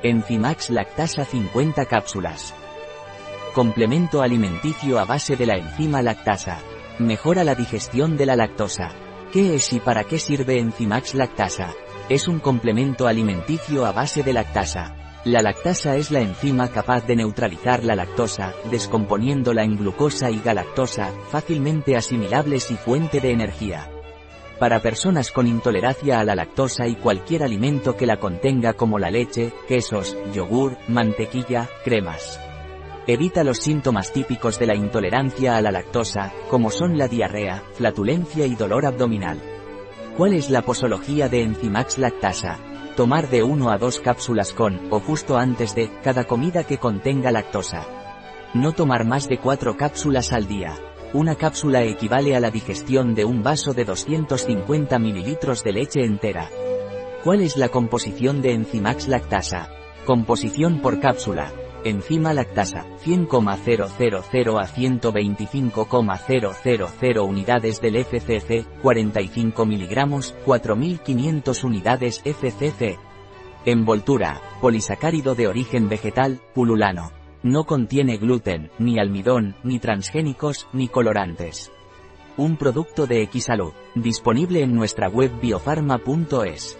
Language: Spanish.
Enzimax lactasa 50 cápsulas. Complemento alimenticio a base de la enzima lactasa. Mejora la digestión de la lactosa. ¿Qué es y para qué sirve Enzimax lactasa? Es un complemento alimenticio a base de lactasa. La lactasa es la enzima capaz de neutralizar la lactosa, descomponiéndola en glucosa y galactosa, fácilmente asimilables y fuente de energía para personas con intolerancia a la lactosa y cualquier alimento que la contenga como la leche, quesos, yogur, mantequilla, cremas. Evita los síntomas típicos de la intolerancia a la lactosa, como son la diarrea, flatulencia y dolor abdominal. ¿Cuál es la posología de Enzimax lactasa? Tomar de 1 a 2 cápsulas con, o justo antes de, cada comida que contenga lactosa. No tomar más de 4 cápsulas al día. Una cápsula equivale a la digestión de un vaso de 250 ml de leche entera. ¿Cuál es la composición de Enzimax lactasa? Composición por cápsula. Enzima lactasa, 100,000 a 125,000 unidades del FCC, 45 miligramos, 4500 unidades FCC. Envoltura, polisacárido de origen vegetal, pululano. No contiene gluten, ni almidón, ni transgénicos, ni colorantes. Un producto de Xsalud, disponible en nuestra web biofarma.es.